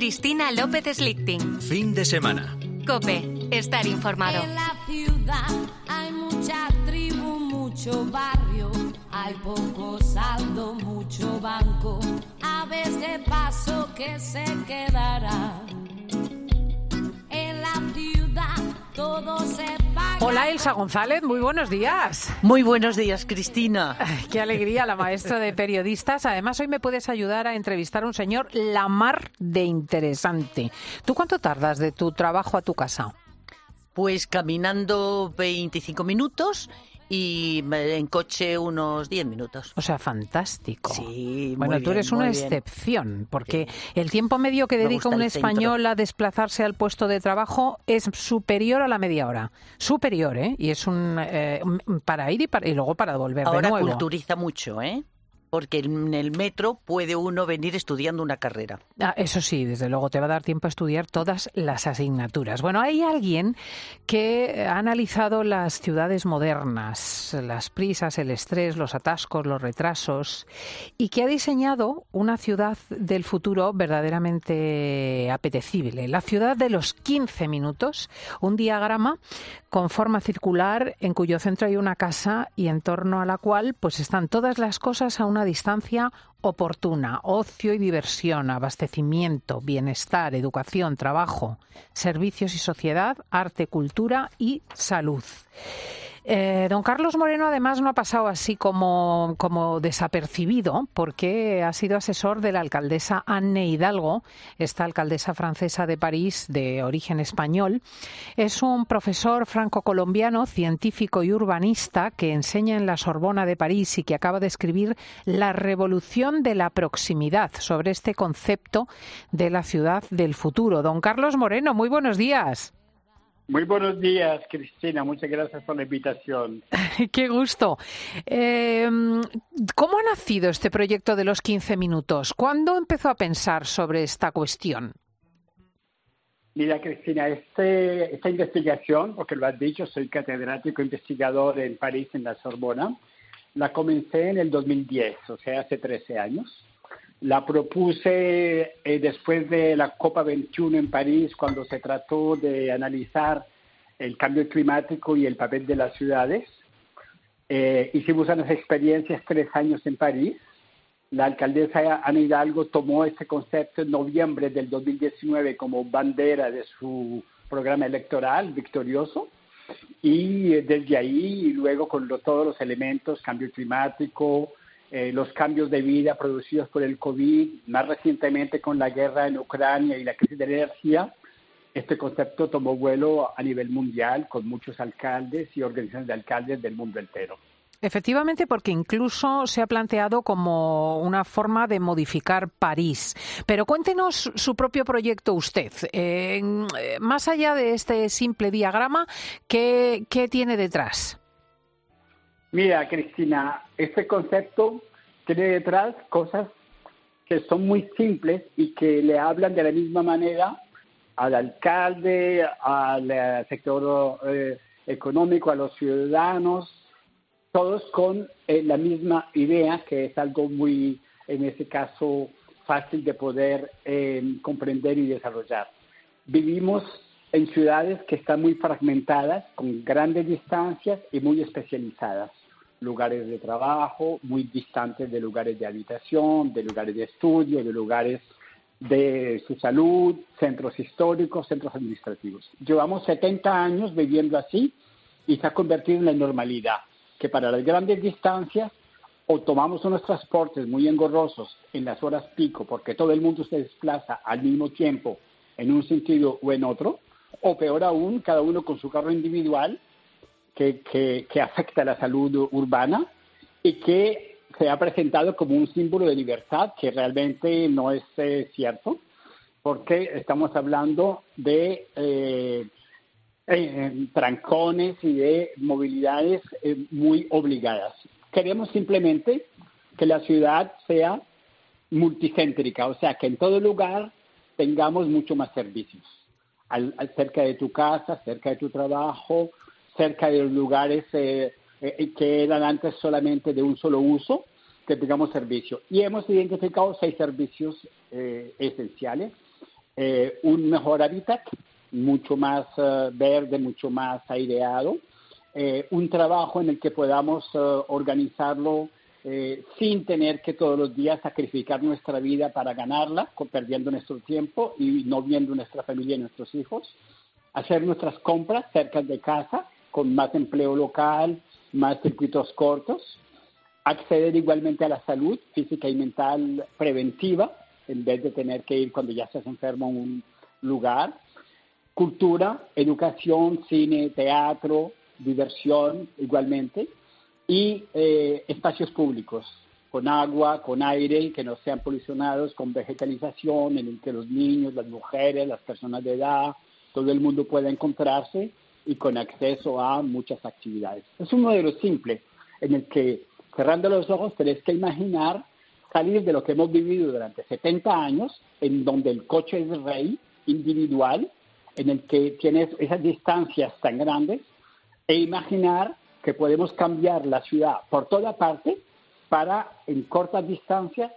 Cristina López Slichting. Fin de semana. Cope, estar informado. En la ciudad hay mucha tribu, mucho barrio, hay poco saldo, mucho banco, aves de paso que se quedará. Elsa González, muy buenos días. Muy buenos días, Cristina. Ay, Qué alegría, la maestra de periodistas. Además, hoy me puedes ayudar a entrevistar a un señor la mar de interesante. ¿Tú cuánto tardas de tu trabajo a tu casa? Pues caminando 25 minutos y en coche unos 10 minutos. O sea, fantástico. Sí, Bueno, muy tú bien, eres una bien. excepción, porque el tiempo medio que dedica un español a desplazarse al puesto de trabajo es superior a la media hora. Superior, ¿eh? Y es un eh, para ir y, para, y luego para volver de Ahora nuevo. culturiza mucho, ¿eh? Porque en el metro puede uno venir estudiando una carrera. Ah, eso sí, desde luego te va a dar tiempo a estudiar todas las asignaturas. Bueno, hay alguien que ha analizado las ciudades modernas, las prisas, el estrés, los atascos, los retrasos, y que ha diseñado una ciudad del futuro verdaderamente apetecible. La ciudad de los 15 minutos, un diagrama con forma circular en cuyo centro hay una casa y en torno a la cual pues están todas las cosas a una distancia oportuna, ocio y diversión, abastecimiento, bienestar, educación, trabajo, servicios y sociedad, arte, cultura y salud. Eh, don Carlos Moreno además no ha pasado así como, como desapercibido porque ha sido asesor de la alcaldesa Anne Hidalgo, esta alcaldesa francesa de París de origen español. Es un profesor franco-colombiano, científico y urbanista que enseña en la Sorbona de París y que acaba de escribir La revolución de la proximidad sobre este concepto de la ciudad del futuro. Don Carlos Moreno, muy buenos días. Muy buenos días, Cristina. Muchas gracias por la invitación. Qué gusto. Eh, ¿Cómo ha nacido este proyecto de los 15 minutos? ¿Cuándo empezó a pensar sobre esta cuestión? Mira, Cristina, este, esta investigación, porque lo has dicho, soy catedrático investigador en París, en la Sorbona, la comencé en el 2010, o sea, hace 13 años. La propuse eh, después de la Copa 21 en París, cuando se trató de analizar el cambio climático y el papel de las ciudades. Eh, hicimos unas experiencias tres años en París. La alcaldesa Ana Hidalgo tomó ese concepto en noviembre del 2019 como bandera de su programa electoral victorioso y eh, desde ahí y luego con lo- todos los elementos, cambio climático, eh, los cambios de vida producidos por el COVID, más recientemente con la guerra en Ucrania y la crisis de energía, este concepto tomó vuelo a nivel mundial con muchos alcaldes y organizaciones de alcaldes del mundo entero. Efectivamente, porque incluso se ha planteado como una forma de modificar París. Pero cuéntenos su propio proyecto usted. Eh, más allá de este simple diagrama, ¿qué, qué tiene detrás? Mira, Cristina, este concepto tiene detrás cosas que son muy simples y que le hablan de la misma manera al alcalde, al eh, sector eh, económico, a los ciudadanos, todos con eh, la misma idea, que es algo muy, en ese caso, fácil de poder eh, comprender y desarrollar. Vivimos en ciudades que están muy fragmentadas, con grandes distancias y muy especializadas. Lugares de trabajo muy distantes de lugares de habitación, de lugares de estudio, de lugares de su salud, centros históricos, centros administrativos. Llevamos 70 años viviendo así y se ha convertido en la normalidad, que para las grandes distancias o tomamos unos transportes muy engorrosos en las horas pico, porque todo el mundo se desplaza al mismo tiempo en un sentido o en otro, o peor aún, cada uno con su carro individual, que, afecta la salud urbana y que se ha presentado como un símbolo de libertad, que realmente no es eh, cierto, porque estamos hablando de eh, trancones y de movilidades eh, muy obligadas. Queremos simplemente que la ciudad sea multicéntrica, o sea, que en todo lugar tengamos mucho más servicios, al- cerca de tu casa, cerca de tu trabajo, cerca de los lugares eh, eh, que eran antes solamente de un solo uso, que tengamos servicio. Y hemos identificado seis servicios eh, esenciales. un mejor hábitat, mucho más verde, mucho más aireado, un trabajo en el que podamos organizarlo sin tener que todos los días sacrificar nuestra vida para ganarla, perdiendo nuestro tiempo y no viendo nuestra familia y nuestros hijos, hacer nuestras compras cerca de casa, con más empleo local, más circuitos cortos, acceder igualmente a la salud física y mental preventiva, en vez de tener que ir cuando ya estás enfermo a un lugar. Cultura, educación, cine, teatro, diversión igualmente. Y eh, espacios públicos, con agua, con aire, que no sean polucionados, con vegetalización, en el que los niños, las mujeres, las personas de edad, todo el mundo pueda encontrarse y con acceso a muchas actividades. Es un modelo simple en el que cerrando los ojos tenés que imaginar salir de lo que hemos vivido durante 70 años, en donde el coche es rey individual, en el que tienes esas distancias tan grandes, e imaginar que podemos cambiar la ciudad por toda parte para, en cortas distancias,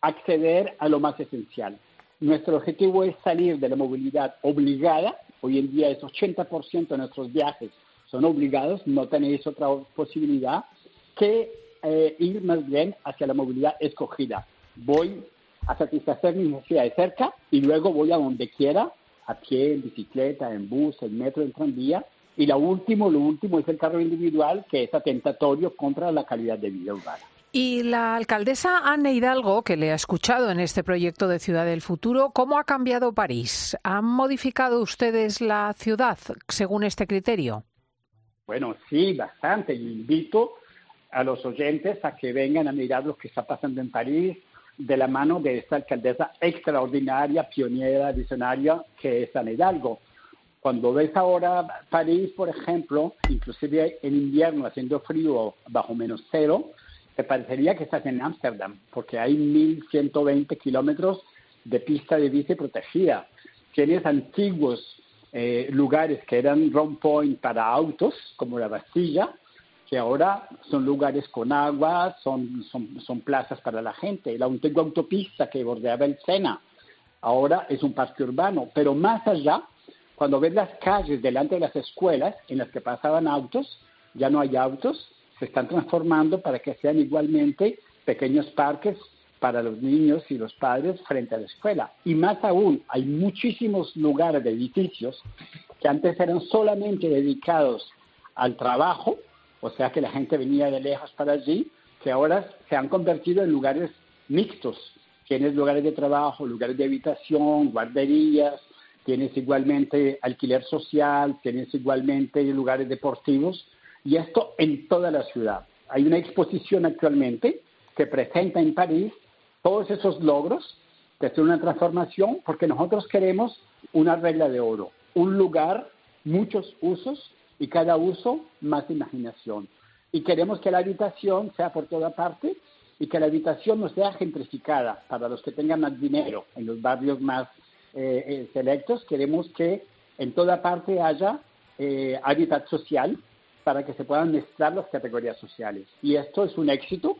acceder a lo más esencial. Nuestro objetivo es salir de la movilidad obligada. Hoy en día es 80% de nuestros viajes son obligados, no tenéis otra posibilidad que eh, ir más bien hacia la movilidad escogida. Voy a satisfacer mis necesidades cerca y luego voy a donde quiera, a pie, en bicicleta, en bus, en metro, en tranvía. Y lo último, lo último es el carro individual, que es atentatorio contra la calidad de vida urbana. Y la alcaldesa Anne Hidalgo, que le ha escuchado en este proyecto de Ciudad del Futuro, ¿cómo ha cambiado París? ¿Han modificado ustedes la ciudad según este criterio? Bueno, sí, bastante. Invito a los oyentes a que vengan a mirar lo que está pasando en París de la mano de esta alcaldesa extraordinaria, pionera, visionaria que es Ana Hidalgo. Cuando ves ahora París, por ejemplo, inclusive en invierno haciendo frío bajo menos cero, te parecería que estás en Ámsterdam, porque hay 1.120 kilómetros de pista de bici protegida. Tienes antiguos eh, lugares que eran run point para autos, como la Bastilla, que ahora son lugares con agua, son, son, son plazas para la gente. La antigua autopista que bordeaba el Sena, ahora es un parque urbano. Pero más allá, cuando ves las calles delante de las escuelas en las que pasaban autos, ya no hay autos, se están transformando para que sean igualmente pequeños parques para los niños y los padres frente a la escuela. Y más aún, hay muchísimos lugares de edificios que antes eran solamente dedicados al trabajo, o sea que la gente venía de lejos para allí, que ahora se han convertido en lugares mixtos. Tienes lugares de trabajo, lugares de habitación, guarderías, tienes igualmente alquiler social, tienes igualmente lugares deportivos, y esto en toda la ciudad. Hay una exposición actualmente que presenta en París todos esos logros de hacer una transformación, porque nosotros queremos una regla de oro, un lugar, muchos usos y cada uso más imaginación. Y queremos que la habitación sea por toda parte y que la habitación no sea gentrificada para los que tengan más dinero en los barrios más eh, eh, selectos. Queremos que en toda parte haya eh, hábitat social para que se puedan mezclar las categorías sociales. Y esto es un éxito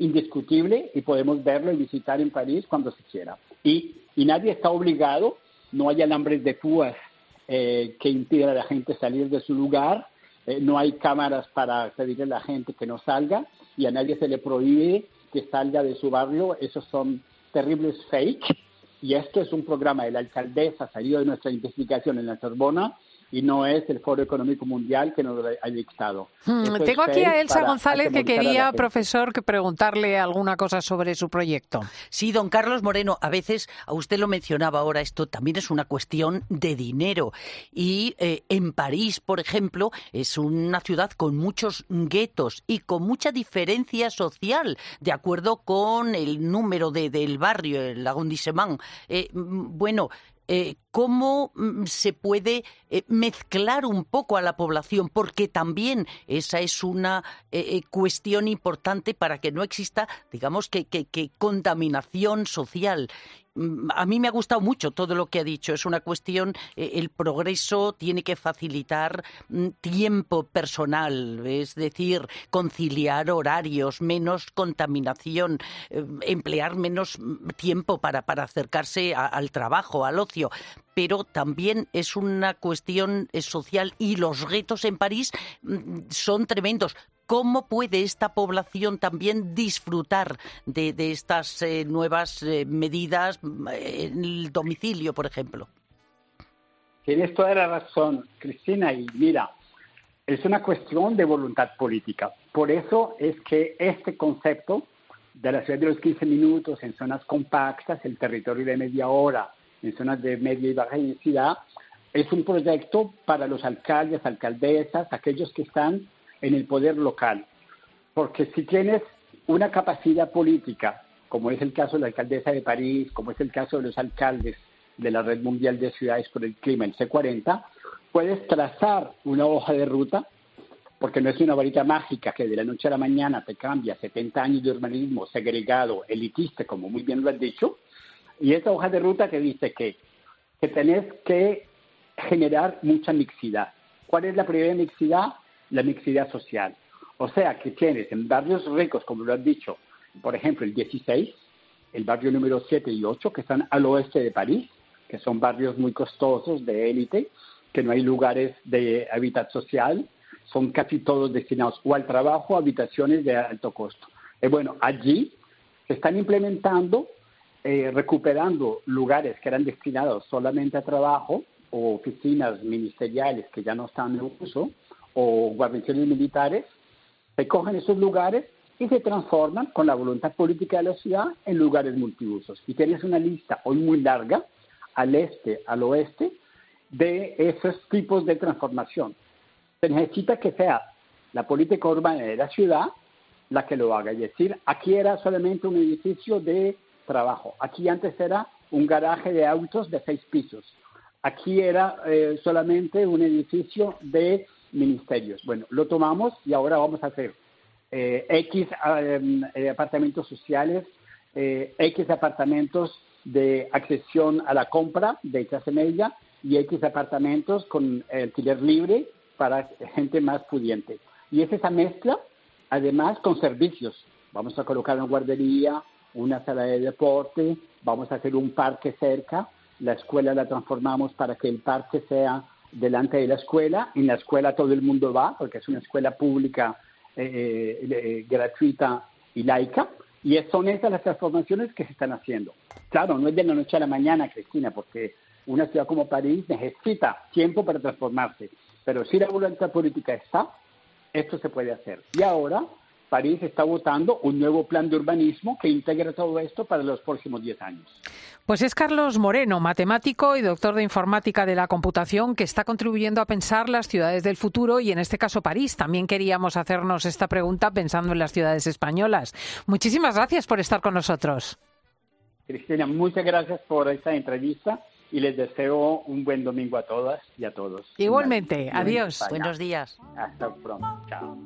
indiscutible y podemos verlo y visitar en París cuando se quiera. Y, y nadie está obligado, no hay alambres de púas eh, que impide a la gente salir de su lugar, eh, no hay cámaras para pedirle a la gente que no salga y a nadie se le prohíbe que salga de su barrio, esos son terribles fake y esto es un programa de la alcaldesa salido de nuestra investigación en la Sorbona y no es el Foro Económico Mundial que nos ha dictado. Hmm, tengo aquí a Elsa González que quería, profesor, que preguntarle alguna cosa sobre su proyecto. Sí, don Carlos Moreno, a veces, a usted lo mencionaba ahora, esto también es una cuestión de dinero. Y eh, en París, por ejemplo, es una ciudad con muchos guetos y con mucha diferencia social, de acuerdo con el número de, del barrio, el arrondissement. Eh, bueno, eh, cómo mm, se puede eh, mezclar un poco a la población, porque también esa es una eh, eh, cuestión importante para que no exista, digamos, que, que contaminación social Mm, a mí me ha gustado mucho todo lo que ha dicho. Es una cuestión, el progreso tiene que facilitar mm, tiempo personal, es decir, conciliar horarios, menos contaminación, emplear menos tiempo para, acercarse al trabajo, al ocio pero también es una cuestión eh, social y los retos en París son tremendos. ¿Cómo puede esta población también disfrutar de, estas eh, nuevas eh, medidas en el domicilio, por ejemplo? Tienes toda la razón, Cristina, y mira, es una cuestión de voluntad política. Por eso es que este concepto de la ciudad de los 15 minutos en zonas compactas, el territorio de media hora en zonas de media y baja densidad, es un proyecto para los alcaldes, alcaldesas, aquellos que están en el poder local. Porque si tienes una capacidad política, como es el caso de la alcaldesa de París, como es el caso de los alcaldes de la Red Mundial de Ciudades por el Clima, el C40, puedes trazar una hoja de ruta, porque no es una varita mágica que de la noche a la mañana te cambia 70 años de urbanismo segregado, elitista, como muy bien lo has dicho, y esa hoja de ruta te dice que, que tenés que generar mucha mixidad. ¿Cuál es la primera mixidad? la mixidad social. O sea que tienes en barrios ricos, como lo has dicho, por ejemplo, el 16, el barrio número 7 y 8, que están al oeste de París, que son barrios muy costosos, de élite, que no hay lugares de hábitat social, son casi todos destinados o al trabajo habitaciones de alto costo. Y eh, bueno, allí se están implementando, eh, recuperando lugares que eran destinados solamente a trabajo o oficinas ministeriales que ya no están en uso, o guarniciones militares, se cogen esos lugares y se transforman con la voluntad política de la ciudad en lugares multiusos. Y tienes una lista hoy muy larga, al este, al oeste, de esos tipos de transformación. Se necesita que sea la política urbana de la ciudad la que lo haga. Es decir, aquí era solamente un edificio de trabajo. Aquí antes era un garaje de autos de seis pisos. Aquí era eh, solamente un edificio de ministerios. Bueno, lo tomamos y ahora vamos a hacer eh, X eh, apartamentos sociales, X apartamentos de accesión a la compra de clase media y X apartamentos con alquiler libre para gente más pudiente. Y es esa mezcla, además, con servicios. Vamos a colocar una guardería, una sala de deporte, vamos a hacer un parque cerca, la escuela la transformamos para que el parque sea delante de la escuela. En la escuela todo el mundo va, porque es una escuela pública eh, eh, eh, gratuita y laica. Y son esas las transformaciones que se están haciendo. Claro, no es de la noche a la mañana, Cristina, porque una ciudad como París necesita tiempo para transformarse. Pero si la voluntad política está, esto se puede hacer. Y ahora París está votando un nuevo plan de urbanismo que integra todo esto para los próximos 10 años. Pues es Carlos Moreno, matemático y doctor de informática de la computación, que está contribuyendo a pensar las ciudades del futuro y en este caso París. También queríamos hacernos esta pregunta pensando en las ciudades españolas. Muchísimas gracias por estar con nosotros. Cristina, muchas gracias por esta entrevista y les deseo un buen domingo a todas y a todos. Igualmente, adiós. Buenos días. Hasta pronto. Chao.